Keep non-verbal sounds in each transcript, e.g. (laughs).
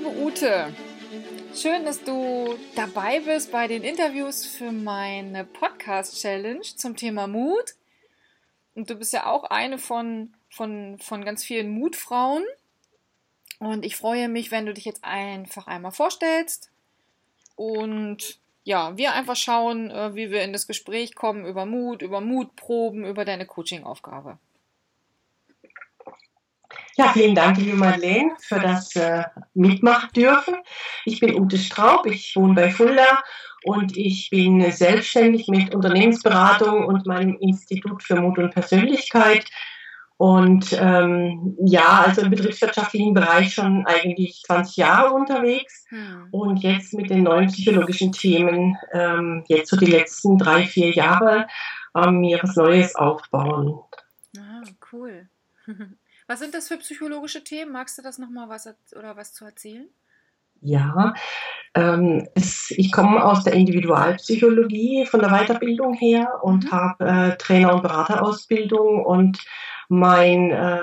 liebe Ute, schön, dass du dabei bist bei den Interviews für meine Podcast-Challenge zum Thema Mut. Und du bist ja auch eine von, von, von ganz vielen Mutfrauen. Und ich freue mich, wenn du dich jetzt einfach einmal vorstellst und ja, wir einfach schauen, äh, wie wir in das Gespräch kommen über Mut, über Mutproben, über deine Coaching-Aufgabe. Ja, vielen Dank, liebe Madeleine, für das äh, Mitmachen dürfen. Ich bin Ute Straub, ich wohne bei Fulda und ich bin selbstständig mit Unternehmensberatung und meinem Institut für Mut und Persönlichkeit. Und ähm, ja, also im betriebswirtschaftlichen Bereich schon eigentlich 20 Jahre unterwegs hm. und jetzt mit den neuen psychologischen Themen, ähm, jetzt so die letzten drei, vier Jahre, ähm, mir was Neues aufbauen. Ah, cool. (laughs) Was sind das für psychologische Themen? Magst du das nochmal was oder was zu erzählen? Ja, ähm, es, ich komme aus der Individualpsychologie von der Weiterbildung her und mhm. habe äh, Trainer- und Beraterausbildung und mein äh,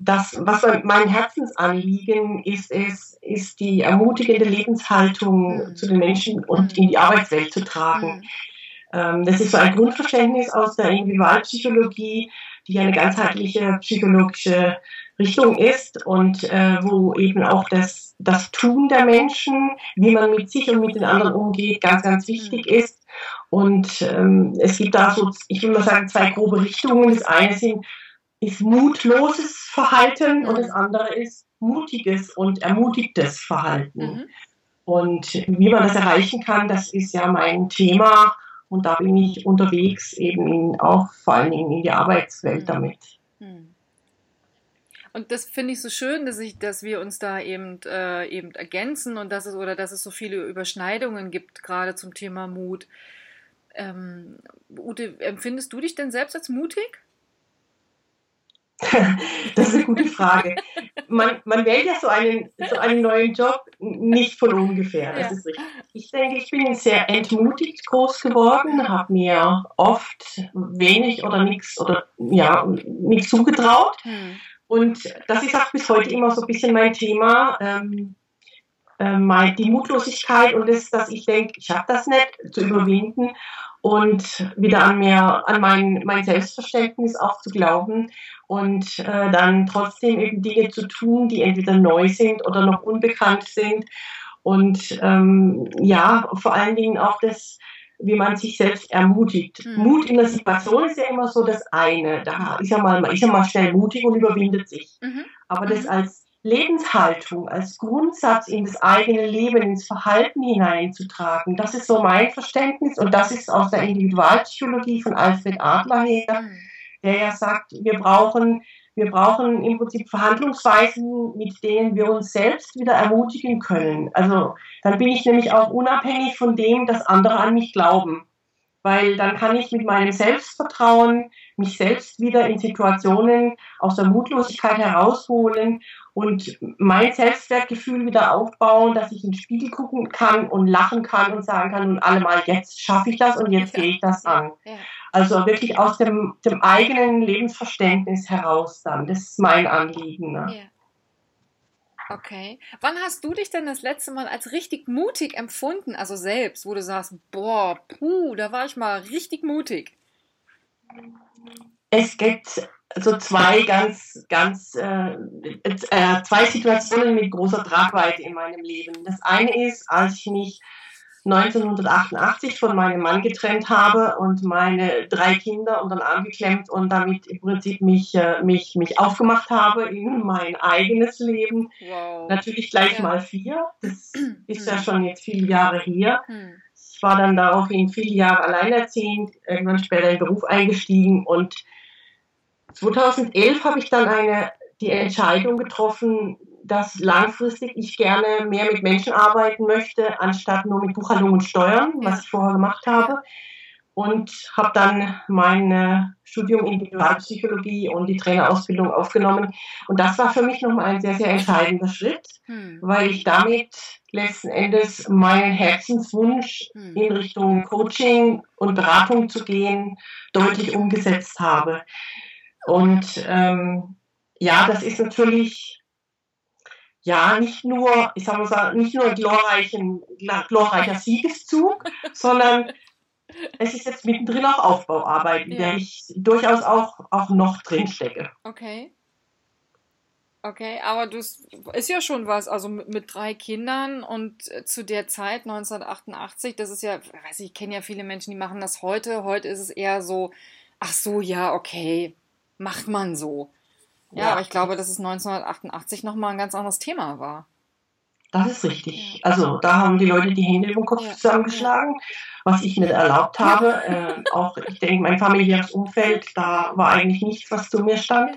das was mein Herzensanliegen ist ist ist die ermutigende Lebenshaltung mhm. zu den Menschen und in die Arbeitswelt zu tragen. Mhm. Ähm, das ist so ein Grundverständnis aus der Individualpsychologie, die eine ganzheitliche psychologische Richtung ist und äh, wo eben auch das, das Tun der Menschen, wie man mit sich und mit den anderen umgeht, ganz, ganz wichtig ist. Und ähm, es gibt da so, ich will mal sagen, zwei grobe Richtungen. Das eine sind, ist mutloses Verhalten und das andere ist mutiges und ermutigtes Verhalten. Mhm. Und wie man das erreichen kann, das ist ja mein Thema und da bin ich unterwegs, eben in, auch vor allen Dingen in die Arbeitswelt damit. Hm. Und das finde ich so schön, dass, ich, dass wir uns da eben, äh, eben ergänzen und dass es oder dass es so viele Überschneidungen gibt, gerade zum Thema Mut. Ähm, Ute, empfindest du dich denn selbst als mutig? (laughs) das ist eine gute Frage. Man, man wählt ja so einen, so einen neuen Job nicht von ungefähr. Das ist richtig. Ich denke, ich bin sehr entmutigt groß geworden, habe mir oft wenig oder nichts oder ja, nichts zugetraut. Hm. Und das ist auch bis heute immer so ein bisschen mein Thema. Ähm, äh, die Mutlosigkeit und das, dass ich denke, ich habe das nicht zu überwinden und wieder an mir, an mein, mein Selbstverständnis auch zu glauben und äh, dann trotzdem eben Dinge zu tun, die entweder neu sind oder noch unbekannt sind. Und ähm, ja, vor allen Dingen auch das, wie man sich selbst ermutigt. Mhm. Mut in der Situation ist ja immer so das eine. Da ist ja mal, ist ja mal schnell mutig und überwindet sich. Mhm. Aber das mhm. als Lebenshaltung, als Grundsatz in das eigene Leben, ins Verhalten hineinzutragen, das ist so mein Verständnis und das ist aus der Individualpsychologie von Alfred Adler her. Mhm der ja sagt, wir brauchen, wir brauchen im Prinzip Verhandlungsweisen, mit denen wir uns selbst wieder ermutigen können. Also dann bin ich nämlich auch unabhängig von dem, dass andere an mich glauben. Weil dann kann ich mit meinem Selbstvertrauen mich selbst wieder in Situationen aus der Mutlosigkeit herausholen und mein Selbstwertgefühl wieder aufbauen, dass ich in den Spiegel gucken kann und lachen kann und sagen kann, und allemal jetzt schaffe ich das und jetzt gehe ich das an. Also wirklich aus dem, dem eigenen Lebensverständnis heraus dann. Das ist mein Anliegen. Ne? Okay. Wann hast du dich denn das letzte Mal als richtig mutig empfunden, also selbst, wo du sagst, boah, puh, da war ich mal richtig mutig? Es gibt so zwei ganz, ganz, äh, äh, zwei Situationen mit großer Tragweite in meinem Leben. Das eine ist, als ich mich 1988 von meinem Mann getrennt habe und meine drei Kinder unter den Arm geklemmt und damit im Prinzip mich, äh, mich, mich aufgemacht habe in mein eigenes Leben. Wow. Natürlich gleich ja. mal vier. Das (clears throat) ist ja schon jetzt viele Jahre her. Hm. Ich war dann daraufhin viele Jahre alleinerziehend, irgendwann später in den Beruf eingestiegen und 2011 habe ich dann eine, die Entscheidung getroffen, dass langfristig ich gerne mehr mit Menschen arbeiten möchte, anstatt nur mit Buchhaltung und Steuern, was ich vorher gemacht habe. Und habe dann mein Studium Individualpsychologie und die Trainerausbildung aufgenommen. Und das war für mich nochmal ein sehr, sehr entscheidender Schritt, hm. weil ich damit letzten Endes meinen Herzenswunsch hm. in Richtung Coaching und Beratung zu gehen, deutlich umgesetzt habe. Und ähm, ja, das ist natürlich ja, nicht nur, ich sag mal, nicht nur ein glorreicher Siegeszug, (laughs) sondern es ist jetzt mittendrin auch Aufbauarbeit, in ja. der ich durchaus auch, auch noch drin stecke. Okay. Okay, aber du ist ja schon was, also mit, mit, drei Kindern und äh, zu der Zeit 1988, das ist ja, weiß ich, ich kenne ja viele Menschen, die machen das heute. Heute ist es eher so, ach so, ja, okay, macht man so. Ja, ja. aber ich glaube, dass es 1988 nochmal ein ganz anderes Thema war. Das ist richtig. Also da haben die Leute die Hände über den Kopf zusammengeschlagen, was ich nicht erlaubt habe. Äh, auch, ich denke, mein familiäres Umfeld, da war eigentlich nichts, was zu mir stand.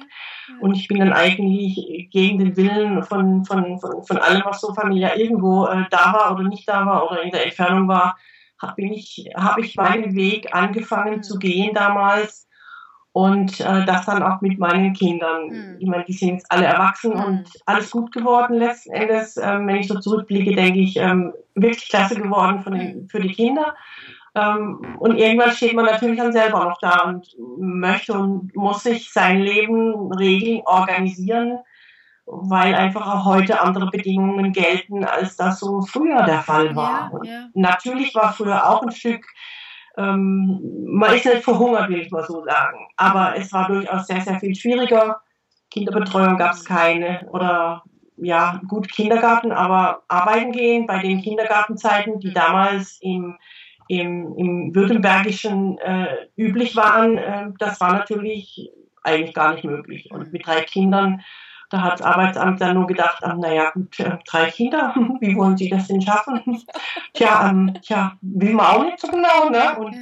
Und ich bin dann eigentlich gegen den Willen von, von, von, von allem, was so familiär irgendwo äh, da war oder nicht da war oder in der Entfernung war, habe ich, hab ich meinen Weg angefangen zu gehen damals und äh, das dann auch mit meinen Kindern. Mhm. Ich meine, die sind jetzt alle erwachsen mhm. und alles gut geworden letzten Endes. Ähm, wenn ich so zurückblicke, denke ich, ähm, wirklich klasse geworden von den, hm. für die Kinder. Ähm, und irgendwann steht man natürlich dann selber noch da und möchte und muss sich sein Leben regeln, organisieren, weil einfach auch heute andere Bedingungen gelten, als das so früher der Fall war. Ja, ja. Natürlich war früher auch ein Stück ähm, man ist nicht verhungert, will ich mal so sagen. Aber es war durchaus sehr, sehr viel schwieriger. Kinderbetreuung gab es keine oder ja, gut Kindergarten, aber arbeiten gehen bei den Kindergartenzeiten, die damals im, im, im Württembergischen äh, üblich waren, äh, das war natürlich eigentlich gar nicht möglich. Und mit drei Kindern da hat das Arbeitsamt dann nur gedacht, ach, naja, gut, äh, drei Kinder, (laughs) wie wollen Sie das denn schaffen? (laughs) tja, ähm, tja, will man auch nicht so genau, ne? Und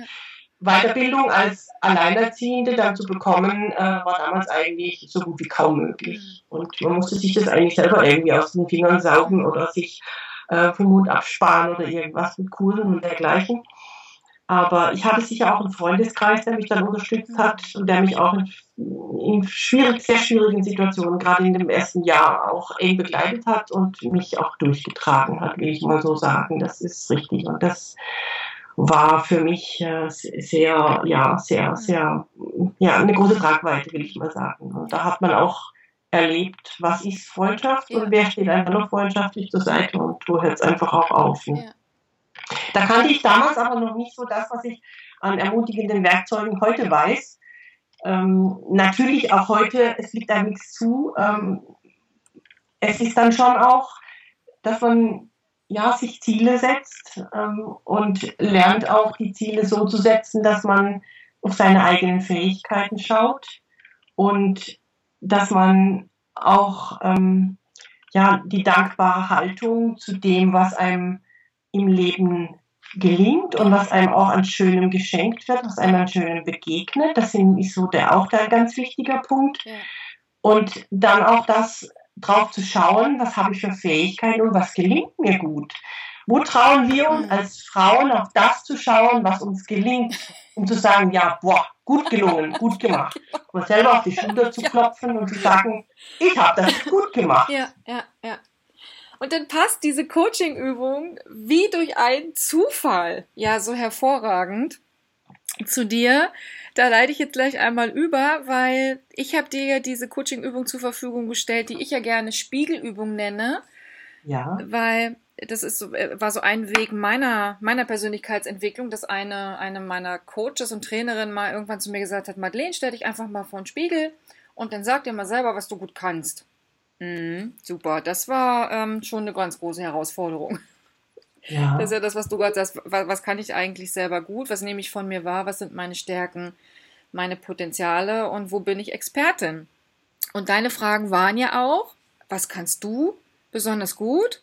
Weiterbildung als Alleinerziehende dann zu bekommen, äh, war damals eigentlich so gut wie kaum möglich. Und man musste sich das eigentlich selber irgendwie aus den Fingern saugen oder sich äh, vom Mund absparen oder irgendwas mit Kursen und dergleichen. Aber ich hatte sicher auch einen Freundeskreis, der mich dann unterstützt hat und der mich auch in, in schwierig, sehr schwierigen Situationen, gerade in dem ersten Jahr, auch eng begleitet hat und mich auch durchgetragen hat, will ich mal so sagen. Das ist richtig. Und das war für mich äh, sehr, ja, sehr, sehr, ja, eine große Tragweite, will ich mal sagen. Und da hat man auch erlebt, was ist Freundschaft und wer steht einfach noch freundschaftlich zur Seite und wo hört es einfach auch auf. Ja. Da kannte ich damals aber noch nicht so das, was ich an ermutigenden Werkzeugen heute weiß. Ähm, natürlich auch heute, es liegt da nichts zu. Ähm, es ist dann schon auch, dass man ja, sich Ziele setzt ähm, und lernt auch die Ziele so zu setzen, dass man auf seine eigenen Fähigkeiten schaut und dass man auch ähm, ja, die dankbare Haltung zu dem, was einem im Leben gelingt und was einem auch an Schönem geschenkt wird, was einem an Schönem begegnet. Das ist so der auch der ganz wichtiger Punkt. Und dann auch das drauf zu schauen, was habe ich für Fähigkeiten und was gelingt mir gut. Wo trauen wir uns als Frauen auf das zu schauen, was uns gelingt, um zu sagen, ja, boah, gut gelungen, gut gemacht. Und selber auf die Schulter zu klopfen und zu sagen, ich habe das gut gemacht. Ja, ja, ja. Und dann passt diese Coaching-Übung wie durch einen Zufall ja so hervorragend zu dir. Da leite ich jetzt gleich einmal über, weil ich habe dir ja diese Coaching-Übung zur Verfügung gestellt, die ich ja gerne Spiegelübung nenne. Ja. Weil das ist so, äh, war so ein Weg meiner, meiner Persönlichkeitsentwicklung, dass eine, eine meiner Coaches und Trainerinnen mal irgendwann zu mir gesagt hat, Madeleine, stell dich einfach mal vor den Spiegel und dann sag dir mal selber, was du gut kannst. Mhm, super, das war ähm, schon eine ganz große Herausforderung. Ja. Das ist ja das, was du gerade sagst. Was, was kann ich eigentlich selber gut? Was nehme ich von mir wahr? Was sind meine Stärken, meine Potenziale und wo bin ich Expertin? Und deine Fragen waren ja auch, was kannst du besonders gut?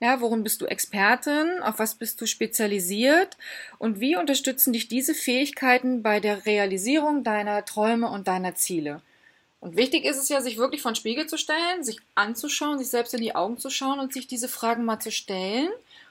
Ja, worin bist du Expertin? Auf was bist du spezialisiert? Und wie unterstützen dich diese Fähigkeiten bei der Realisierung deiner Träume und deiner Ziele? Und wichtig ist es ja, sich wirklich vor den Spiegel zu stellen, sich anzuschauen, sich selbst in die Augen zu schauen und sich diese Fragen mal zu stellen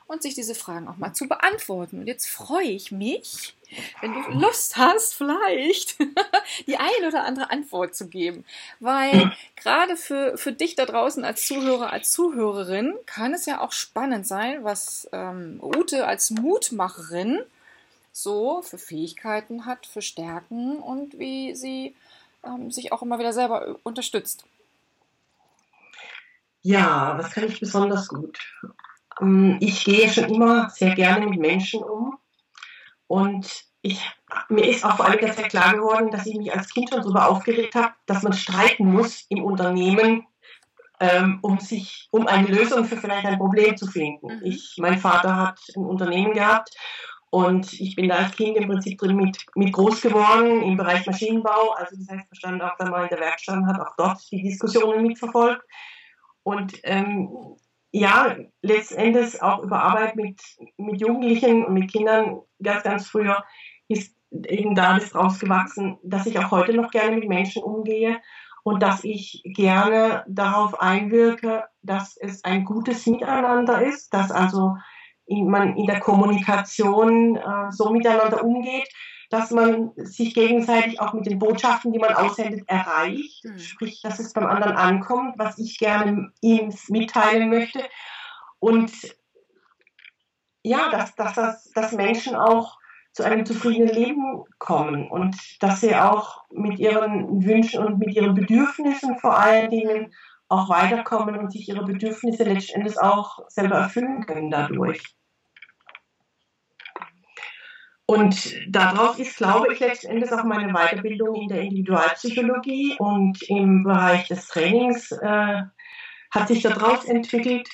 und sich diese Fragen auch mal zu beantworten. Und jetzt freue ich mich, wenn du Lust hast, vielleicht (laughs) die ein oder andere Antwort zu geben. Weil gerade für, für dich da draußen als Zuhörer, als Zuhörerin kann es ja auch spannend sein, was ähm, Ute als Mutmacherin so für Fähigkeiten hat, für Stärken und wie sie ähm, sich auch immer wieder selber äh, unterstützt. Ja, was kann ich besonders gut? Ähm, ich gehe schon immer sehr gerne mit Menschen um und ich, mir ist auch vor einiger Zeit klar geworden, dass ich mich als Kind schon darüber aufgeregt habe, dass man streiten muss im Unternehmen, ähm, um sich, um eine Lösung für vielleicht ein Problem zu finden. Mhm. Ich, mein Vater hat ein Unternehmen gehabt und ich bin da als Kind im Prinzip drin mit, mit groß geworden im Bereich Maschinenbau. Also das heißt, verstanden auch dann mal in der Werkstatt und hat auch dort die Diskussionen mitverfolgt. Und ähm, ja, letztendlich auch über Arbeit mit, mit Jugendlichen und mit Kindern ganz, ganz früher ist eben da das rausgewachsen, dass ich auch heute noch gerne mit Menschen umgehe und dass ich gerne darauf einwirke, dass es ein gutes Miteinander ist, dass also man in der Kommunikation äh, so miteinander umgeht, dass man sich gegenseitig auch mit den Botschaften, die man aussendet, erreicht. Mhm. Sprich, dass es beim anderen ankommt, was ich gerne ihm mitteilen möchte. Und ja, dass, dass, dass, dass Menschen auch zu einem zufriedenen Leben kommen und dass sie auch mit ihren Wünschen und mit ihren Bedürfnissen vor allen Dingen auch weiterkommen und sich ihre Bedürfnisse letztendlich auch selber erfüllen können dadurch. Und darauf ist, glaube ich, letztendlich auch meine Weiterbildung in der Individualpsychologie und im Bereich des Trainings äh, hat sich daraus entwickelt.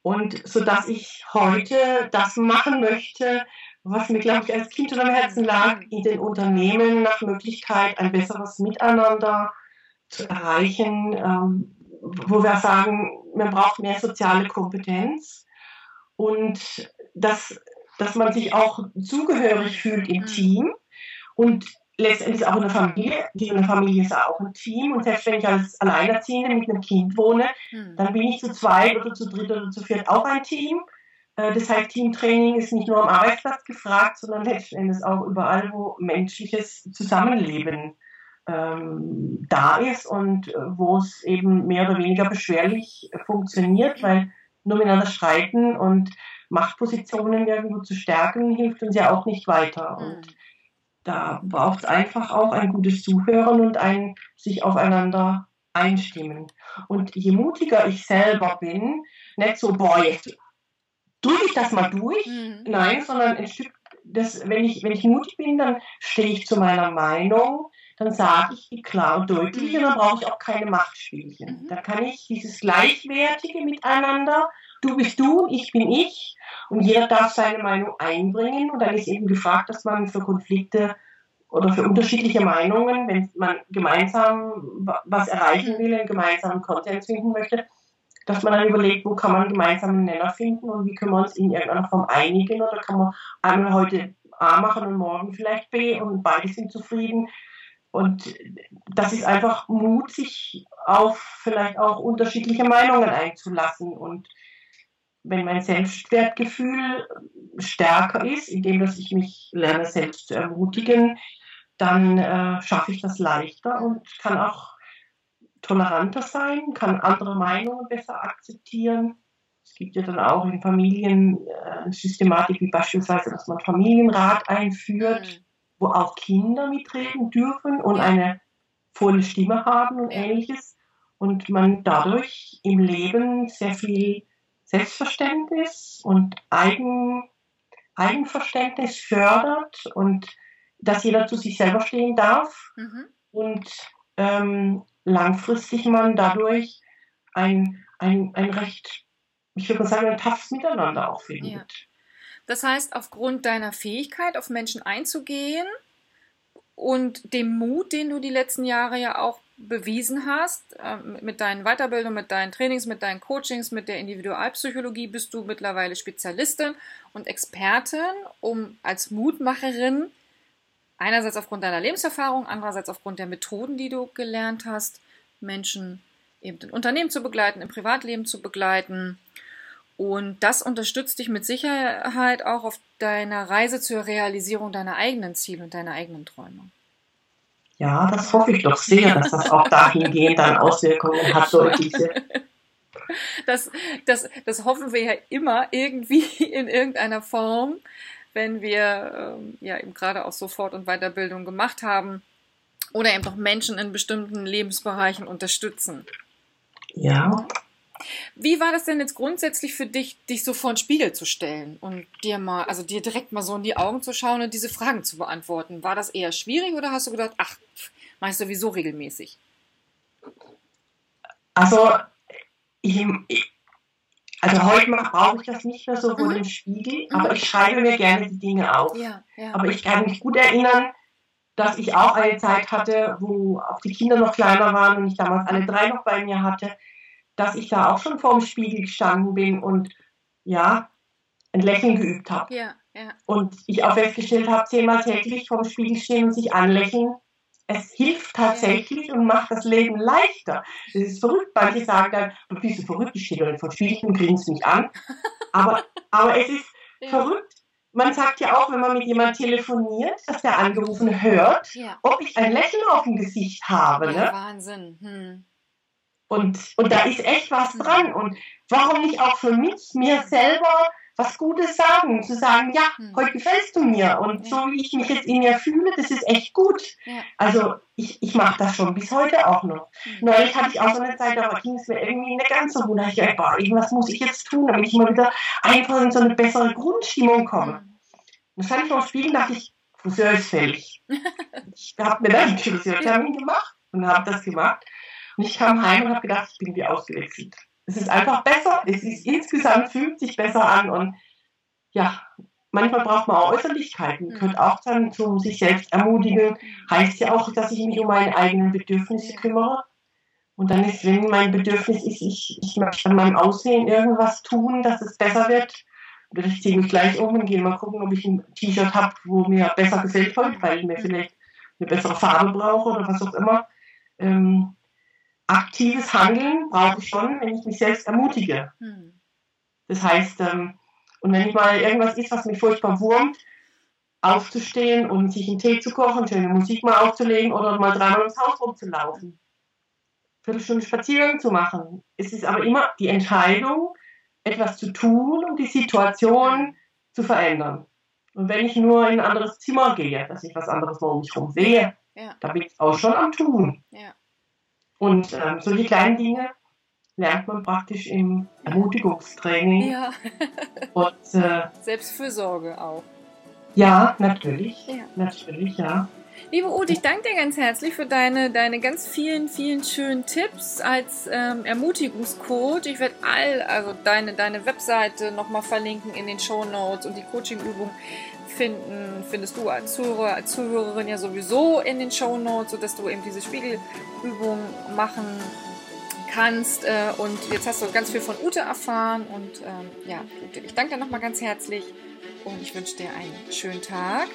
Und so dass ich heute das machen möchte, was mir, glaube ich, als Kind schon am Herzen lag, in den Unternehmen nach Möglichkeit ein besseres Miteinander zu erreichen, ähm, wo wir sagen, man braucht mehr soziale Kompetenz und dass, dass man sich auch zugehörig fühlt im mhm. Team und letztendlich auch in der Familie. Die in der Familie ist auch ein Team und selbst wenn ich als Alleinerziehende mit einem Kind wohne, mhm. dann bin ich zu zweit oder zu dritt oder zu viert auch ein Team äh, das heißt, Teamtraining ist nicht nur am Arbeitsplatz gefragt, sondern letzten Endes auch überall, wo menschliches Zusammenleben ähm, da ist und äh, wo es eben mehr oder weniger beschwerlich funktioniert, weil nur miteinander streiten und Machtpositionen irgendwo zu stärken, hilft uns ja auch nicht weiter. Mhm. Und da braucht es einfach auch ein gutes Zuhören und ein sich aufeinander einstimmen. Und je mutiger ich selber bin, nicht so, boah, jetzt drücke ich das mal durch. Mhm. Nein, sondern ein Stück, das, wenn, ich, wenn ich mutig bin, dann stehe ich zu meiner Meinung, dann sage ich die klar und deutlich und dann brauche ich auch keine Machtspielchen. Mhm. Da kann ich dieses Gleichwertige miteinander, du bist du, ich bin ich und jeder darf seine Meinung einbringen und dann ist eben gefragt, dass man für Konflikte oder für unterschiedliche Meinungen, wenn man gemeinsam was erreichen will, einen gemeinsamen Konsens finden möchte, dass man dann überlegt, wo kann man gemeinsam Nenner finden und wie können wir uns in irgendeiner Form einigen oder kann man einmal heute A machen und morgen vielleicht B und beide sind zufrieden. Und das ist einfach Mut, sich auf vielleicht auch unterschiedliche Meinungen einzulassen. Und wenn mein Selbstwertgefühl stärker ist, indem dass ich mich lerne, selbst zu ermutigen, dann äh, schaffe ich das leichter und kann auch toleranter sein, kann andere Meinungen besser akzeptieren. Es gibt ja dann auch in Familien äh, Systematik wie beispielsweise, dass man Familienrat einführt, mhm. Wo auch Kinder mitreden dürfen und eine volle Stimme haben und ähnliches. Und man dadurch im Leben sehr viel Selbstverständnis und Eigen, Eigenverständnis fördert und dass jeder zu sich selber stehen darf mhm. und ähm, langfristig man dadurch ein, ein, ein recht, ich würde mal sagen, ein toughes Miteinander auch findet. Ja. Das heißt, aufgrund deiner Fähigkeit, auf Menschen einzugehen und dem Mut, den du die letzten Jahre ja auch bewiesen hast, äh, mit deinen Weiterbildungen, mit deinen Trainings, mit deinen Coachings, mit der Individualpsychologie, bist du mittlerweile Spezialistin und Expertin, um als Mutmacherin Einerseits aufgrund deiner Lebenserfahrung, andererseits aufgrund der Methoden, die du gelernt hast, Menschen eben in Unternehmen zu begleiten, im Privatleben zu begleiten. Und das unterstützt dich mit Sicherheit auch auf deiner Reise zur Realisierung deiner eigenen Ziele und deiner eigenen Träume. Ja, das hoffe ich doch sehr, dass das auch dahingehend dann Auswirkungen hat, deutliche. (laughs) Das, das, das hoffen wir ja immer irgendwie in irgendeiner Form wenn wir ähm, ja eben gerade auch so Fort- und Weiterbildung gemacht haben oder eben auch Menschen in bestimmten Lebensbereichen unterstützen. Ja. Wie war das denn jetzt grundsätzlich für dich, dich so vor den Spiegel zu stellen und dir mal, also dir direkt mal so in die Augen zu schauen und diese Fragen zu beantworten? War das eher schwierig oder hast du gedacht, ach, mach ich sowieso regelmäßig? Also, ich, also heute brauche ich das nicht mehr so vor mhm. dem Spiegel, aber ich schreibe mir gerne die Dinge auf. Ja, ja. Aber ich kann mich gut erinnern, dass ich auch eine Zeit hatte, wo auch die Kinder noch kleiner waren und ich damals alle drei noch bei mir hatte, dass ich da auch schon vor dem Spiegel gestanden bin und ja, ein Lächeln geübt habe. Ja, ja. Und ich auch festgestellt habe, zehnmal täglich vor dem Spiegel stehen und sich anlächeln, es hilft tatsächlich und macht das Leben leichter. Das ist verrückt. Manche sagen dann, du bist so verrückt, ich stehe doch vor Spiegel und grinst mich an. Aber, aber es ist ja. verrückt, man sagt ja auch, wenn man mit jemandem telefoniert, dass der Angerufen hört, ja. ob ich ein Lächeln auf dem Gesicht habe. Ne? Wahnsinn. Hm. Und, und da ist echt was hm. dran. Und warum nicht auch für mich, mir selber was Gutes sagen, zu sagen, ja, hm. heute gefällst du mir und so wie ich mich jetzt in mir fühle, das ist echt gut. Also ich, ich mache das schon bis heute auch noch. Mhm. Neulich hatte ich auch so eine Zeit, da ging es mir irgendwie nicht ganz so gut. Da ich gedacht, boah, irgendwas muss ich jetzt tun, damit ich mal wieder einfach in so eine bessere Grundstimmung komme. Mhm. Und stand ich vor dem Spiegel dachte ich, Friseur ist fällig. (laughs) ich habe mir dann einen Friseurtermin gemacht und habe das gemacht. Und ich kam heim und habe gedacht, ich bin wie ausgewechselt. Es ist einfach besser, es ist insgesamt fühlt sich besser an und ja, manchmal braucht man auch Äußerlichkeiten, mhm. gehört auch dann zum sich selbst ermutigen, heißt ja auch, dass ich mich um meine eigenen Bedürfnisse kümmere. Und dann ist, wenn mein Bedürfnis ist, ich, ich möchte an meinem Aussehen irgendwas tun, dass es besser wird, oder ich ziehe mich gleich um und gehe mal gucken, ob ich ein T-Shirt habe, wo mir besser gefällt heute, weil ich mir vielleicht eine bessere Farbe brauche oder was auch immer. Ähm, aktives Handeln brauche ich schon, wenn ich mich selbst ermutige. Hm. Das heißt, ähm, und wenn ich mal irgendwas ist, was mich furchtbar wurmt, aufzustehen und sich einen Tee zu kochen, schöne Musik mal aufzulegen oder mal dreimal ums Haus rumzulaufen. Viertelstunde Spaziergang zu machen. Es ist aber immer die Entscheidung, etwas zu tun, um die Situation zu verändern. Und wenn ich nur in ein anderes Zimmer gehe, dass ich was anderes um mich herum sehe, ja. da bin ich auch schon am Tun. Ja. Und ähm, solche kleinen Dinge lernt man praktisch im Ermutigungstraining. Ja. Und, äh, Selbstfürsorge auch. Ja, natürlich. Ja. Natürlich, ja. Liebe Ute, ich danke dir ganz herzlich für deine, deine ganz vielen, vielen schönen Tipps als ähm, Ermutigungscoach. Ich werde all, also deine, deine Webseite nochmal verlinken in den Show Notes und die Coachingübung finden, findest du als Zuhörer, als Zuhörerin ja sowieso in den Show Notes, sodass du eben diese Spiegelübung machen kannst. Äh, und jetzt hast du ganz viel von Ute erfahren. Und ähm, ja, Ute, ich danke dir nochmal ganz herzlich und ich wünsche dir einen schönen Tag.